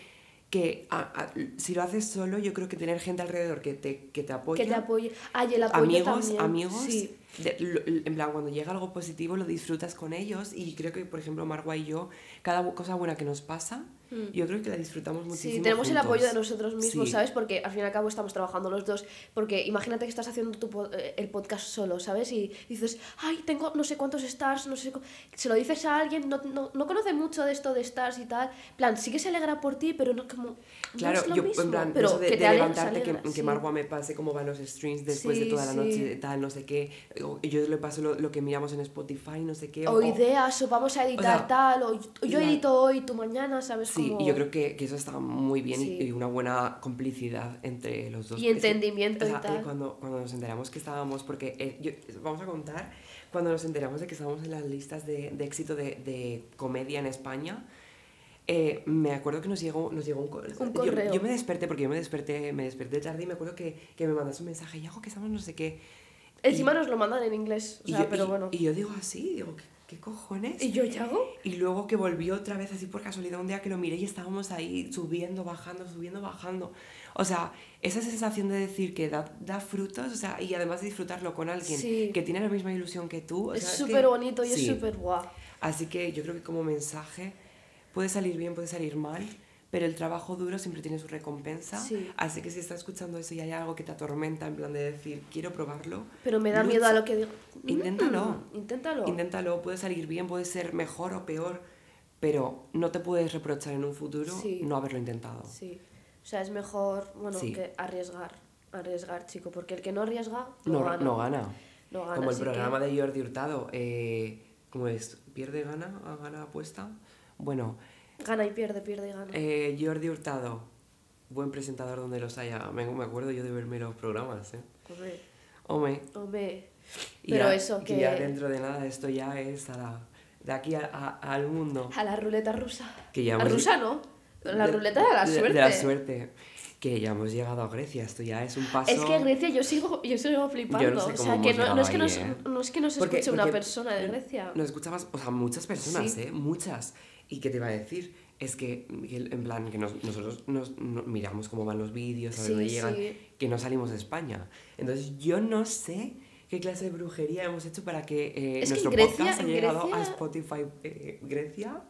que a- a- si lo haces solo, yo creo que tener gente alrededor que te, que te apoya, Que te apoye. Ay, el apoyo amigos, también. amigos, Sí. De- en plan, cuando llega algo positivo lo disfrutas con ellos, y creo que, por ejemplo, Marwa y yo, cada cosa buena que nos pasa, Mm. yo creo que la disfrutamos muchísimo Sí, tenemos el juntos. apoyo de nosotros mismos, Sí. ¿sabes? Porque al fin y al cabo estamos trabajando los dos. Porque imagínate que estás haciendo tu eh, el podcast solo, ¿sabes? Y dices, ay, tengo no sé cuántos stars, no sé. cu-". Se lo dices a alguien, no, no, no conoce mucho de esto de stars y tal. Plan, sí que se alegra por ti, pero no como. Claro, no es lo yo mismo. en plan, pero eso de, que de te se levantarte, que, alegra, que sí. Marwa me pase cómo van los streams después de Sí, toda la noche, tal, no sé qué, o yo le paso lo, lo que miramos en Spotify, no sé qué. O ideas, o vamos a editar sea, tal, o yo la- edito hoy, tú mañana, ¿sabes? Sí, Como- y yo creo que, que eso está muy bien y- Sí. y una buena complicidad entre los dos. Y entendimiento o y sea, eh, tal. Cuando, cuando nos enteramos que estábamos, porque eh, yo- vamos a contar, cuando nos enteramos de que estábamos en las listas de, de éxito de, de comedia en España, eh, me acuerdo que nos llegó, nos llegó un, Un yo- correo. Yo, me desperté, porque yo me desperté, me desperté tarde y me acuerdo que, que me mandaste un mensaje, y algo que estamos no sé qué. Encima y- nos lo mandan en inglés, o y sea, yo, pero bueno. Y yo digo así, digo, ¿qué, qué cojones? ¿Y yo qué hago? Y luego que volvió otra vez así por casualidad un día que lo miré y estábamos ahí subiendo, bajando, subiendo, bajando. O sea, esa sensación de decir que da, da frutos, o sea, y además de disfrutarlo con alguien Sí. que tiene la misma ilusión que tú. o Es que- súper bonito y Sí. es súper guau. Así que yo creo que como mensaje puede salir bien, puede salir mal, pero el trabajo duro siempre tiene su recompensa. Sí. Así que si estás escuchando eso y hay algo que te atormenta en plan de decir, quiero probarlo. Pero me da lucha, miedo a lo que digo. Inténtalo. Mm, Inténtalo. Inténtalo, puede salir bien, puede ser mejor o peor, pero no te puedes reprochar en un futuro Sí. no haberlo intentado. Sí. O sea, es mejor, bueno, Sí. que arriesgar. Arriesgar, chico, porque el que no arriesga no, No, gana. no gana. No gana, Como el así que- programa de Jordi Hurtado, eh, ¿cómo es? ¿Pierde, gana? ¿A ¿Gana, apuesta? Bueno, Gana y pierde, pierde y gana. eh, Jordi Hurtado, buen presentador donde los haya. Me, me acuerdo yo de verme los programas, ¿eh? Hombre, Hombre, hombre. y Pero ya- eso, que ya dentro de nada esto ya es a la- de aquí a- a- al mundo. A la ruleta rusa. Que ya la hemos- rusa no. La de- ruleta de la de- suerte. De la suerte. Que ya hemos llegado a Grecia, esto ya es un paso... Es que Grecia yo sigo, yo sigo flipando. Yo no sé o sea, que no, no es que nos, ¿eh? no es que nos Porque- escuche una porque persona de Grecia. Nos escuchabas, o sea, muchas personas, Sí. ¿eh? Muchas. ¿Y qué te iba a decir? Es que, en plan, que nos- nosotros nos, no- miramos cómo van los vídeos, a Sí, dónde llegan, sí. que no salimos de España. Entonces, yo no sé qué clase de brujería hemos hecho para que eh, Es que nuestro Grecia- podcast haya llegado a Grecia- Spotify eh, Grecia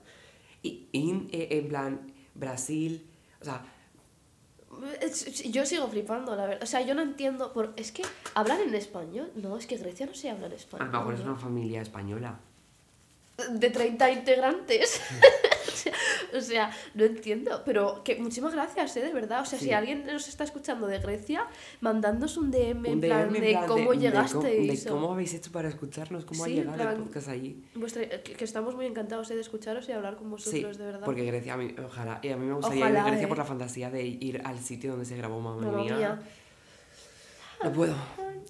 y, y, eh, en plan Brasil. O sea, Yo sigo flipando, la verdad. O sea, yo no entiendo. Por... Es que hablan en español. No, es que Grecia no se habla en a español. lo mejor es una familia española. De 30 integrantes. [laughs] O sea, no entiendo. Pero que muchísimas gracias, ¿eh? De verdad. O sea, Sí. si alguien nos está escuchando de Grecia, mandándonos un DM, en Un plan DM de plan cómo de, llegasteis. de cómo habéis hecho para escucharnos, cómo Sí, ha llegado el plan- podcast allí. vuestra- que, que estamos muy encantados eh, de escucharos y hablar con vosotros, Sí, de verdad. porque Grecia, a mí, ojalá, y a mí me gustaría ir a Grecia eh. por la fantasía de ir al sitio donde se grabó Mamma, Mamma Mía. mía. No puedo.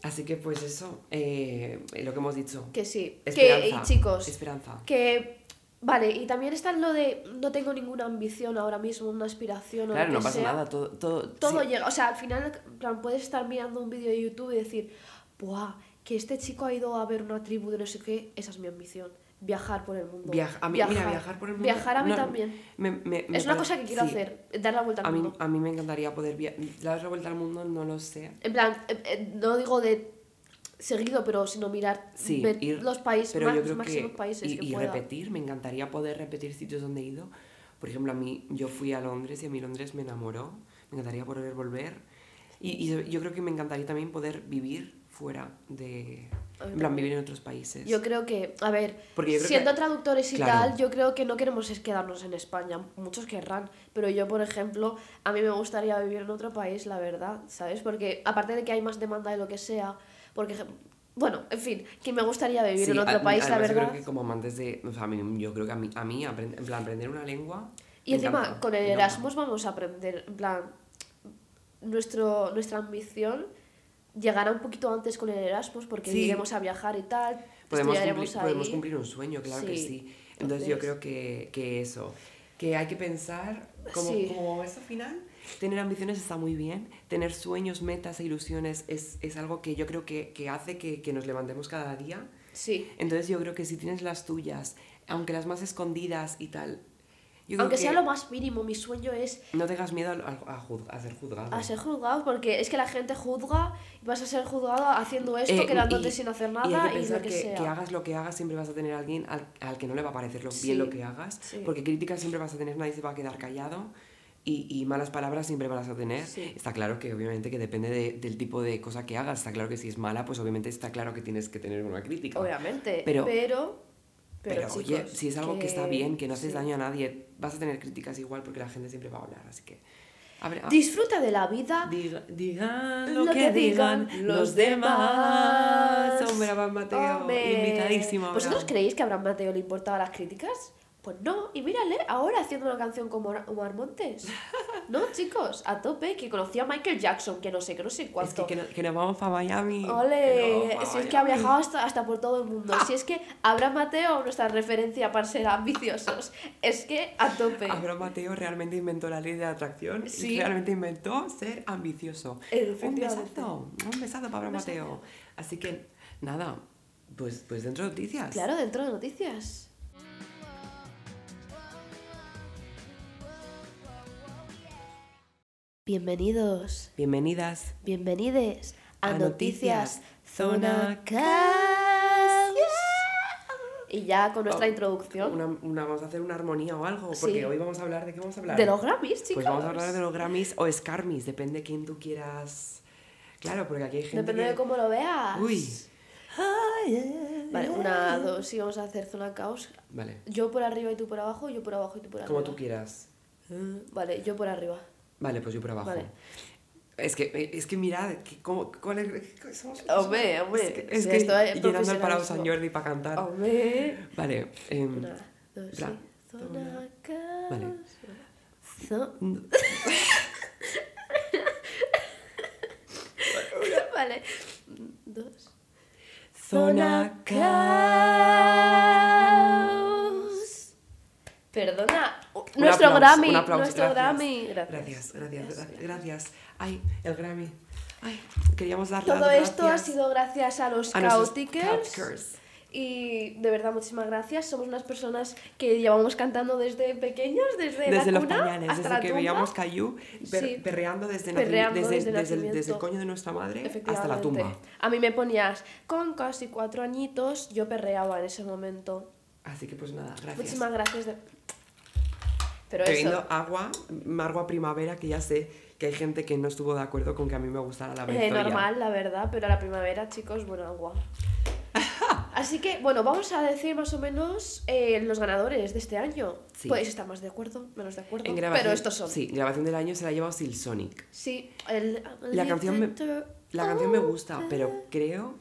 Así que pues eso, eh, lo que hemos dicho. Que sí. Que, Esperanza. y chicos, Esperanza. que. Vale, y también está lo de no tengo ninguna ambición ahora mismo, una aspiración o Claro, lo no que pasa sea. nada, todo... Todo, Todo sí. llega, o sea, al final, plan, puedes estar mirando un vídeo de YouTube y decir, ¡buah! Que este chico ha ido a ver una tribu de no sé qué, esa es mi ambición. Viajar por el mundo. Viaja- a mí- mira, viajar por el mundo, Viajar a mí no, también. Me- me- me es una cosa que quiero sí. hacer, dar la vuelta al A mí, mundo. a mí me encantaría poder viajar. Dar la vuelta al mundo no lo sé. En plan, eh, eh, no digo de seguido, pero sino mirar Sí, ver ir, los países, pero más, yo creo máximos que países y, que y pueda. repetir, me encantaría poder repetir sitios donde he ido. Por ejemplo, a mí, yo fui a Londres y a mí Londres me enamoró. Me encantaría poder volver. Y, y yo creo que me encantaría también poder vivir fuera de... En plan, vivir en otros países. Yo creo que, a ver, siendo que- traductores y Claro. tal, yo creo que no queremos es quedarnos en España. Muchos querrán, pero yo, por ejemplo, a mí me gustaría vivir en otro país, la verdad, ¿sabes? Porque aparte de que hay más demanda de lo que sea, porque, bueno, en fin, que me gustaría vivir Sí, en otro a- país, la además yo verdad. creo que como amantes de... O sea, a mí, yo creo que a mí, a mí aprend- en plan, aprender una lengua... Y encima, encanta, con el. Erasmus vamos a aprender, en plan, nuestro, nuestra ambición llegará un poquito antes con el Erasmus porque Sí. iremos a viajar y tal, Podemos cumplir, podemos ahí. cumplir un sueño, claro que Sí. sí. Entonces, yo Entonces- creo que, que eso, que hay que pensar como, Sí. como eso final. Tener ambiciones está muy bien, tener sueños, metas e ilusiones es, es algo que yo creo que, que hace que, que nos levantemos cada día. Sí. Entonces yo creo que si tienes las tuyas, aunque las más escondidas y tal, yo Aunque que sea lo más mínimo, mi sueño es no tengas miedo a, a- a juz- a ser juzgado. a ser juzgado, porque es que la gente juzga y vas a ser juzgado haciendo esto, Eh, quedándote y- sin hacer y nada hay y, que pensar lo que, que, sea. que hagas lo que hagas, siempre vas a tener a alguien al, al que no le va a parecer lo, Sí, bien lo que hagas. sí. Porque críticas siempre vas a tener, nadie se va a quedar callado. Y, y malas palabras siempre vas a tener. Sí. Está claro que obviamente que depende de- del tipo de cosa que hagas. Está claro que si es mala, pues obviamente está claro que tienes que tener una crítica. Obviamente, Pero- pero... Pero, Pero, oye, chicos, si es algo que, está bien, que no haces sí. daño a nadie, vas a tener críticas igual porque la gente siempre va a hablar. Así que Abre- ah, Disfruta de la vida. diga- digan lo, que, digan los demás. Hombre, Abraham Mateo, Hombre. invitadísimo. Abraham. ¿Vosotros creéis que a Abraham Mateo le importaban las críticas? Pues no, y mírale, ahora haciendo una canción como Omar- Montes. [laughs] No, chicos, a tope, que conocía a Michael Jackson, que no sé, que no sé Es cuánto. que, que, no- que nos vamos para Miami. Ole, si es que ha viajado hasta, hasta por todo el mundo. Si es que Abraham Mateo, nuestra referencia para ser ambiciosos, es que a tope. Abraham Mateo realmente inventó la ley de atracción Sí. y realmente inventó ser ambicioso. Un besazo, un besazo para Abraham. Mateo. Así que, nada, pues, pues dentro de noticias. Claro, dentro de noticias. Bienvenidos, Bienvenidas. bienvenides a, A Noticias, Zona Zona Caos. Y ya con nuestra Oh, introducción Una, una- vamos a hacer una armonía o algo, Sí. porque hoy vamos a hablar de qué vamos a hablar. de los Grammys, chicos. Pues vamos a hablar de los Grammys o Scarmys, depende de quién tú quieras. Claro, porque aquí hay gente Depende que... de cómo lo veas. Uy. Vale, una, dos, y vamos a hacer Zona Caos. Vale, Yo por arriba y tú por abajo, yo por abajo y tú por arriba. como tú quieras. Vale, yo por arriba. Vale, pues yo por abajo. Vale. Es que, es que mirad, que cómo, cuál es, somos- Hombre, hombre, Es que, es si que esto es llenando el Palau San. Jordi para cantar. Hombre. Vale, em, Una, dos, Zona Caos. Vale. [laughs] Vale. Dos. Zona Caos. Perdona. Nuestro aplauso, Grammy. nuestro gracias. Grammy. Gracias, gracias, gracias, gracias. Ay, el Grammy. Ay, queríamos dar Todo las esto ha sido gracias a los. Cautikers. Y de verdad, muchísimas gracias. Somos unas personas que llevamos cantando desde pequeños, desde, Desde la los cuna pañales, hasta desde la que tumba. veíamos Caillou per- Sí. perreando desde, Perreando desde, desde el, desde el coño de nuestra madre hasta la tumba. A mí me ponías con casi cuatro añitos, yo perreaba en ese momento. Así que pues nada, gracias. Muchísimas gracias. De... Pero Bebiendo eso, agua, agua primavera, que ya sé que hay gente que no estuvo de acuerdo con que a mí me gustara la eh, Victoria. normal, la verdad, pero a la primavera, chicos, buen agua. [laughs] Así que, bueno, vamos a decir más o menos eh, los ganadores de este año. Sí. Podéis estar más de acuerdo, menos de acuerdo, En grabación, pero estos son. Sí, grabación del año se la ha llevado Silsonic. Sí, el... La canción me- La canción me gusta, pero creo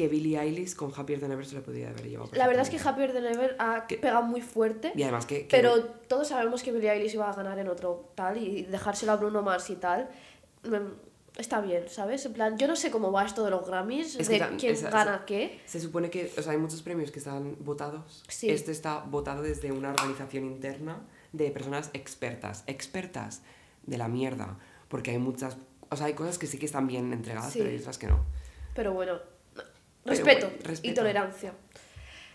que Billie Eilish con Happier Than Ever se la podría haber llevado. La verdad es que. Happier Than Ever ha Que- pegado muy fuerte. Y además que... que- Pero todos sabemos que Billie Eilish iba a ganar en otro tal y dejárselo a Bruno Mars y tal. Está bien, ¿sabes? En plan, yo no sé cómo va esto de los Grammys, Es de tan- quién esa- gana qué. Se supone que, o sea, hay muchos premios que están votados. Sí. Este está votado desde una organización interna de personas expertas. Expertas de la mierda. Porque hay muchas, o sea, hay cosas que sí que están bien entregadas, Sí. pero hay otras que no. Pero bueno, respeto, bueno, respeto. y tolerancia.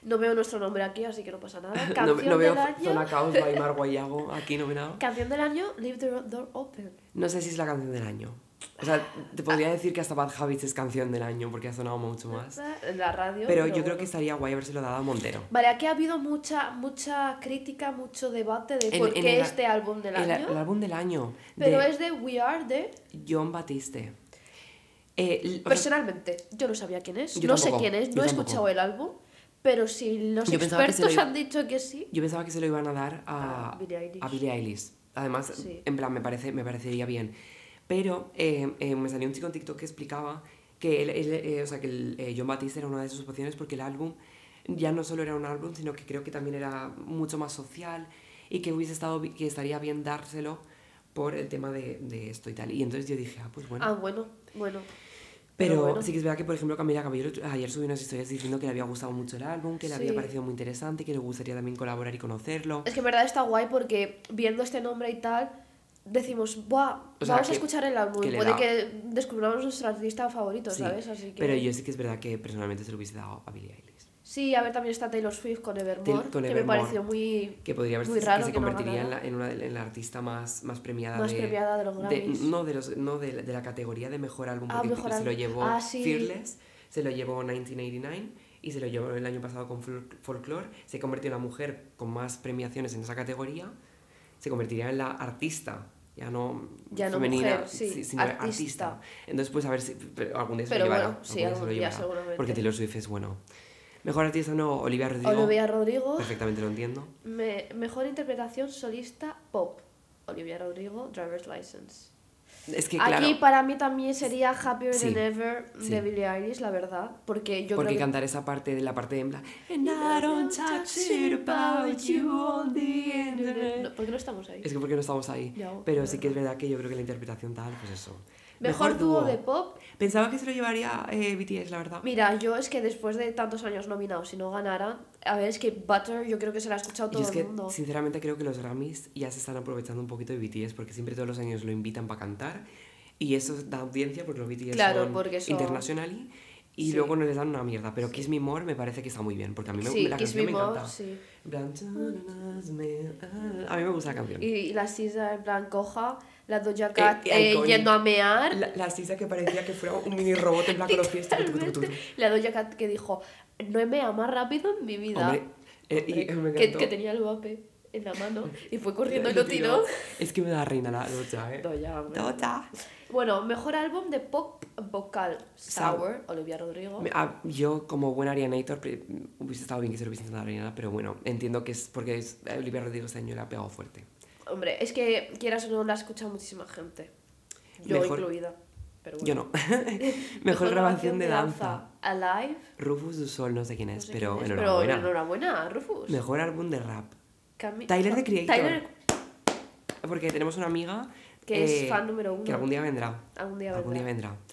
No veo nuestro nombre aquí, así que no pasa nada. [laughs] No, Canción no veo del año. Zona Caos by Mar [laughs] Guayago, aquí no veo nada. Canción del año, Leave the Door Open. No sé si es la canción del año. O sea, te podría decir que hasta Bad Habits es canción del año porque ha sonado mucho más. En la radio. Pero yo creo que estaría guay habérselo dado a Montero. Vale, aquí ha habido mucha, mucha crítica, mucho debate de En- por en qué el- este álbum del El, año. el álbum del año Pero de es de We Are de. John Batiste. Eh, Personalmente, yo no sabía quién es. No sé tampoco, quién es, no he tampoco. escuchado el álbum. Pero si los Yo lo expertos iba- han dicho que sí. Yo pensaba que se lo iban a dar a, A Billie Eilish. a Billie Eilish. Además, Sí. en plan, me, parece, me parecería bien. Pero eh, eh, me salió un chico en TikTok que explicaba que, él, él, eh, o sea, que el, eh, John Batiste era una de sus opciones porque el álbum ya no solo era un álbum, sino que creo que también era mucho más social y que hubiese estado que estaría bien dárselo por el tema de, de esto y tal. Y entonces yo dije, ah, pues bueno. Ah, bueno, bueno. Pero bueno. sí que es verdad que, por ejemplo, Camila Cabello ayer subió unas historias diciendo que le había gustado mucho el álbum, que le había parecido muy interesante, que le gustaría también colaborar y conocerlo. Es que en verdad está guay porque viendo este nombre y tal, decimos, Buah, O sea, vamos a escuchar el álbum. que Puede da- que descubramos nuestro artista favorito, Sí, ¿sabes? Así que... Pero yo sí que es verdad que personalmente se lo hubiese dado a Billie Eilish. Sí, a ver, también está Taylor Swift con Evermore, con que Evermore, me pareció muy... Que podría haber Muy que raro se que no convertiría en la, en una de- en la artista más, más premiada Más de, premiada de los Grammys. no, de los, no de, la- de la categoría de mejor álbum, Ah, porque mejor se lo llevó Ah, sí. Fearless, se lo llevó 1989 y se lo llevó el año pasado con Fol- Folklore. Se convirtió en la mujer con más premiaciones en esa categoría. Se convertiría en la artista. Ya no, Ya no femenina, mujer, sí, sino artista. artista. Entonces, pues a ver si pero algún día se Pero lo llevará. bueno, sí, algún día se lo llevará. Porque Taylor Swift es bueno. Mejor artista no, Olivia Rodrigo. Olivia Rodrigo, Perfectamente lo entiendo. me- mejor interpretación solista pop. Olivia Rodrigo, Driver's License. Es que, Aquí claro, para mí también sería Happier Sí, Than Ever sí. de Billie Eilish, la verdad. Porque yo porque creo que... cantar esa parte de la parte de en plan And I don't about you on the internet. No, ¿Por qué no estamos ahí? Es que porque no estamos ahí. Ya, Pero sí que es verdad que yo creo que la interpretación tal, pues eso. Mejor, dúo de pop. Pensaba que se lo llevaría eh, BTS, la verdad. Mira, yo es que después de tantos años nominados, si no ganaran, a ver, es que Butter yo creo que se la ha escuchado Y todo es que, el mundo. sinceramente, creo que los Grammys ya se están aprovechando un poquito de BTS porque siempre todos los años lo invitan para cantar y eso da audiencia porque los BTS Claro, son porque son- internationally y Sí. luego no les dan una mierda. Pero Kiss Me More me parece que está muy bien porque a mí me, Sí, la Kiss canción Me me More, encanta. sí. A mí me gusta la canción. Y, y la sisa en plan coja, la Doja Cat eh, eh, yendo a mear. La, la sisa que parecía que fuera un mini robot en plan con los pies. La Doja Cat que dijo, no he meado más rápido en mi vida. Hombre, eh, y Hombre, me que, que tenía el vape en la mano y fue corriendo y Lo tiró. Es que me da reina la Doja, eh. Doja. Doja. Bueno, mejor álbum de pop vocal Sour. Olivia Rodrigo. Ah, Yo, como buen Arianator, hubiese estado bien que se lo hubiese dado a Ariana, pero bueno, entiendo que es porque es, Olivia Rodrigo este año le ha pegado fuerte. Hombre, es que quieras o no la escucha muchísima gente. Yo Mejor- incluida. Pero bueno. Yo no. [laughs] Mejor, grabación de danza. Alive. Rufus du Sol, no sé quién no es, sé pero quién es, enhorabuena. Pero enhorabuena, Rufus. Mejor álbum de rap. Cami- Tyler, the Creator. Tyler, Porque tenemos una amiga que es eh, fan número uno. que algún día vendrá. Algún día Algún día vendrá. vendrá.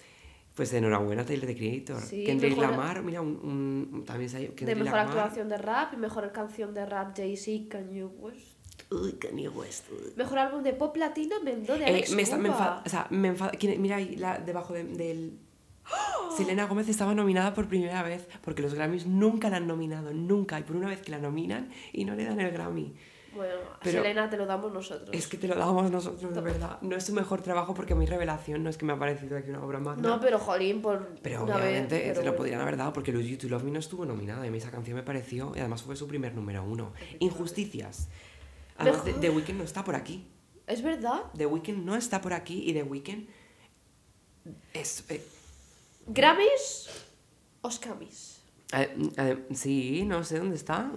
Pues enhorabuena, Tyler the Creator. Sí, Kendrick mejor- Lamar, mira, un, un- también se ha- De mejor Lamar. actuación de rap y mejor canción de rap Jay-Z, Kanye West. Uy, Kanye West. uy. Mejor álbum de pop latino, Mendo de Eh, Alex me, está- me enfada, o sea, me enfada. ¿quién- Mira ahí, la, debajo de- del. Selena Gómez estaba nominada por primera vez porque los Grammys nunca la han nominado, nunca. Y por una vez que la nominan y no le dan el Grammy. Bueno, Pero- Selena te lo damos nosotros. Es que te lo damos nosotros, de verdad. No es su mejor trabajo porque mi revelación no es que me ha parecido aquí una obra magna. No, pero jolín, por Pero una obviamente vez. pero se lo bueno. podrían haber dado porque Lose You to Love Me no estuvo nominada y a mí esa canción me pareció, y además fue su primer número uno. Injusticias. Además, Mejor- The Weeknd no está por aquí. ¿Es verdad? The Weeknd no está por aquí y The Weeknd es... eh, ¿Grammys? Oscamis. eh, eh, sí, no sé dónde está.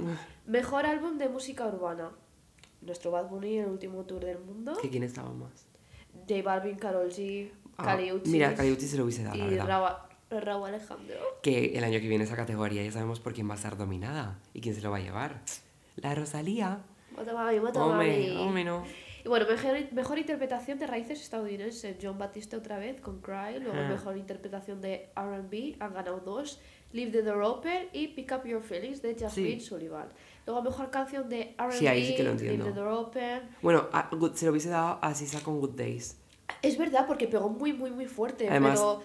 Mejor álbum de música urbana. Nuestro Bad Bunny, el último tour del mundo. ¿Que quién estaba más? J Balvin, Karol G, Ah, mira, Kali Uchis se lo hubiese dado, la y verdad. Raúl, Raúl Alejandro. Que el año que viene esa categoría ya sabemos por quién va a estar dominada y quién se lo va a llevar. La Rosalía. Mata mami, mata Hombre, mami. hombre, no. Y bueno, mejor, mejor interpretación de raíces estadounidenses. John Batiste otra vez con Cry. Luego Ah. mejor interpretación de RB. Han ganado dos. Leave the Door Open y Pick Up Your Feelings de Jasmine Sí. Sullivan. Luego mejor canción de RB. Sí, ahí sí que lo Leave entiendo. the Door Open. Bueno, a Good- se lo hubiese dado a Sisa con Good Days. Es verdad porque pegó muy, muy, muy fuerte. Además- pero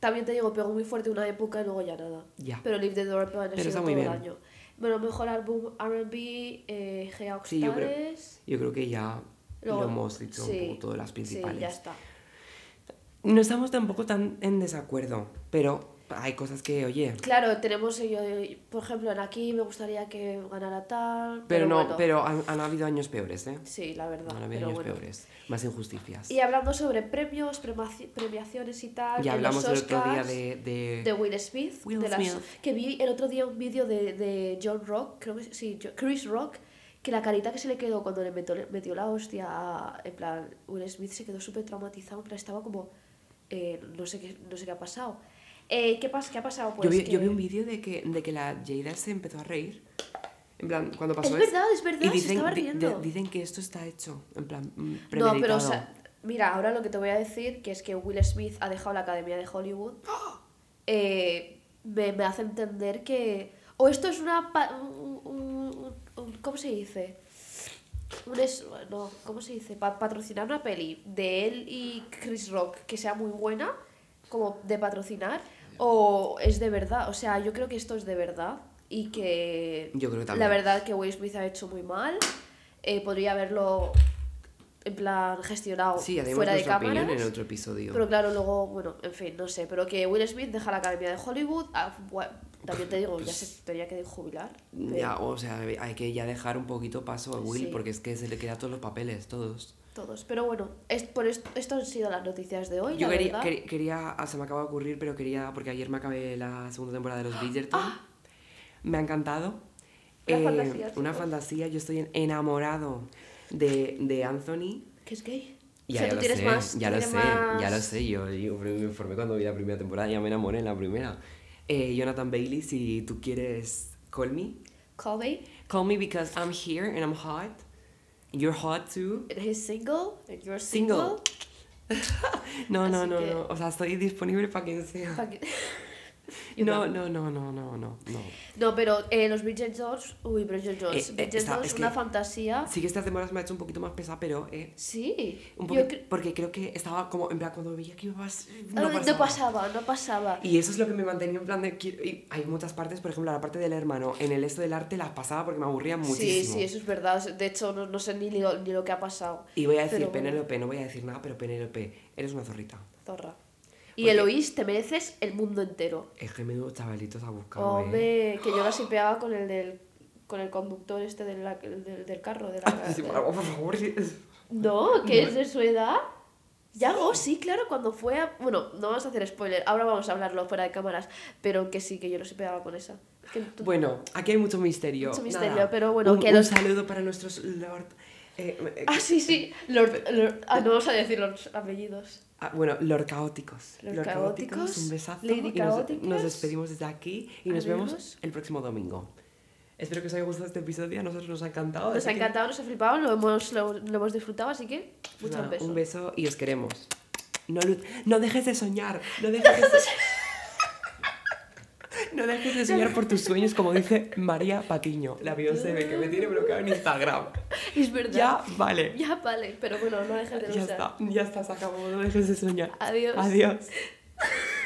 también te digo, pegó muy fuerte una época y luego ya nada. Ya. Pero Leave the Door Open ha sido todo muy el bien. año. Bueno, mejor álbum RB, eh, Gea Sí, yo creo- Oxtales. Yo creo que ya Luego- lo hemos dicho sí, un poco todas las principales. Sí, ya está. No estamos tampoco tan en desacuerdo, pero hay cosas que, oye, Claro, tenemos, yo, por ejemplo, en aquí me gustaría que ganara tal. pero, no, bueno, pero han, han habido años peores, ¿eh? Sí, la verdad. Han habido pero años bueno. peores, más injusticias. Y hablando sobre premios, premaci- premiaciones y tal. Ya en hablamos los el otro día Oscars, de... de... de Will Smith, Will de las- Smith. que vi el otro día un vídeo de, de John Rock, creo que sí, Chris Rock, que la carita que se le quedó cuando le metió, metió la hostia, a- en plan, Will Smith se quedó súper traumatizado, en plan, estaba como, eh, no, sé qué, no sé qué ha pasado. Eh, ¿qué, pas- ¿Qué ha pasado? Pues yo, vi, que- yo vi un vídeo de que, de que la Jada se empezó a reír. En plan, cuando pasó Es verdad, es verdad, Y se dicen, estaba di- riendo. de- dicen que esto está hecho, en plan, mm, No, premeditado. pero o sea, mira, ahora lo que te voy a decir, que es que Will Smith ha dejado la Academia de Hollywood, eh, me, me hace entender que... O esto es una... un- un- un- ¿Cómo se dice? Un es, no, ¿cómo se dice? Pa- patrocinar una peli de él y Chris Rock que sea muy buena, como de patrocinar, o es de verdad. O sea, yo creo que esto es de verdad y que Yo creo que la verdad que Will Smith ha hecho muy mal. Eh, podría haberlo en plan gestionado Sí, fuera de en otro episodio. Pero claro, luego, bueno, en fin, no sé. Pero que Will Smith deja la Academia de Hollywood. ah, también te digo, ya se tenía que jubilar. pero- Ya, o sea, hay que ya dejar un poquito paso a Will Sí. porque es que se le quedan todos los papeles, todos. Todos. Pero bueno, es, por esto, esto han sido las noticias de hoy. Yo la quería, verdad. quer- quería, ah, se me acaba de ocurrir, pero quería, porque ayer me acabé la segunda temporada de los [gasps] Bridgerton. Me ha encantado. Una Eh, fantasía, Una fantasía, yo estoy en- enamorado de, de Anthony. que es gay. Ya, o sea, ya tú lo tienes sé, más. ya lo sé, más- ya lo sé. Yo, yo me informé cuando vi la primera temporada, ya me enamoré en la primera. Eh, Jonathan Bailey, si tú quieres, call me. Call me. Call me because I'm here and I'm hot. You're hot too. He's single. And you're Single. single. [laughs] No, no, Así no, que- no. O sea, estoy disponible para quien sea. Pa' que- [laughs] [laughs] No, no, no, no, no, no, no. No, pero eh, los Bridget Jones. Uy, Bridget Jones. Eh, eh, Bridget Jones, es una fantasía. Sí que esta temporada me ha hecho un poquito más pesada, pero eh, Sí. un cre- porque creo que estaba como, en plan, cuando veía que iba a pas- Ah, no no pasaba. pasaba, no pasaba. Y eso es lo que me mantenía en plan de... y hay muchas partes, por ejemplo, la parte del hermano, en el esto del arte las pasaba porque me aburría Sí, muchísimo. sí, eso es verdad. De hecho, no, no sé ni lo, ni lo que ha pasado. Y voy a decir, Pero. Penélope, no voy a decir nada, pero Penélope, eres una zorrita. Zorra. Y Eloís, te mereces el mundo entero. Es que menudo chavalitos ha buscado, ¿eh? Hombre, que yo la sipeaba con el del con el conductor este del, del, del carro. De la, [laughs] Sí, de- por favor, sí. No, que es de su edad. Ya, oh, sí, claro, cuando fue a... Bueno, no vamos a hacer spoiler, ahora vamos a hablarlo fuera de cámaras, pero que sí, que yo lo sipeaba con esa. Que tú- Bueno, aquí hay mucho misterio. Mucho misterio, Nada, pero bueno, un, que un saludo para nuestros Lord... eh, eh, Ah, sí, sí, Lord, Lord- ah, no vamos a decir los apellidos. ah, bueno, Lord Caóticos. Lord Caóticos, un besazo. Lady y nos, despedimos desde aquí y nos vemos el próximo domingo. Espero que os haya gustado este episodio, a nosotros nos ha encantado. Nos ha que, encantado, nos ha flipado, lo hemos, lo, lo hemos disfrutado, así que pues muchos besos. Un beso y os queremos. No, no dejes de soñar, no dejes de [laughs] soñar. No dejes de soñar por tus sueños, como dice María Patiño, la Beyoncé que me tiene bloqueado en Instagram. Es verdad. Ya, vale. Ya vale, pero bueno, no dejes de Ya luchar. está, ya está, se acabó, no dejes de soñar. Adiós. Adiós. [laughs]